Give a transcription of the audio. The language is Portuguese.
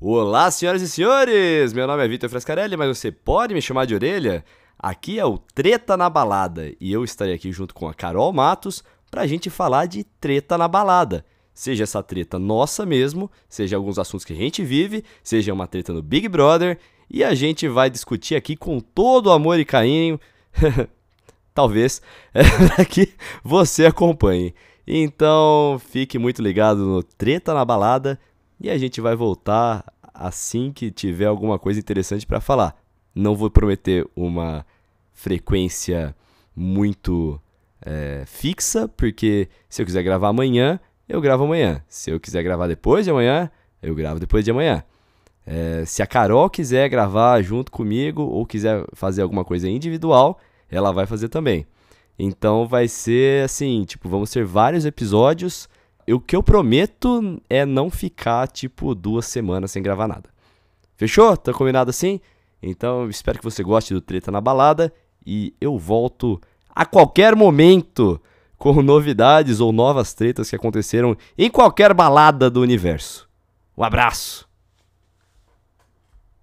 Olá, senhoras e senhores! Meu nome é Vitor Frescarelli, mas você pode me chamar de orelha? Aqui é o Treta na Balada e eu estarei aqui junto com a Carol Matos pra gente falar de treta na balada. Seja essa treta nossa mesmo, seja alguns assuntos que a gente vive, seja uma treta no Big Brother e a gente vai discutir aqui com todo amor e carinho. Talvez é, que você acompanhe. Então fique muito ligado no Treta na Balada e a gente vai voltar assim que tiver alguma coisa interessante para falar. Não vou prometer uma frequência muito é, fixa, porque se eu quiser gravar amanhã, eu gravo amanhã. Se eu quiser gravar depois de amanhã, eu gravo depois de amanhã. É, se a Carol quiser gravar junto comigo ou quiser fazer alguma coisa individual, ela vai fazer também. Então vai ser assim, tipo, vamos ter vários episódios o que eu prometo é não ficar, tipo, duas semanas sem gravar nada. Fechou? Tá combinado assim? Então, espero que você goste do Treta na Balada e eu volto a qualquer momento com novidades ou novas tretas que aconteceram em qualquer balada do universo. Um abraço!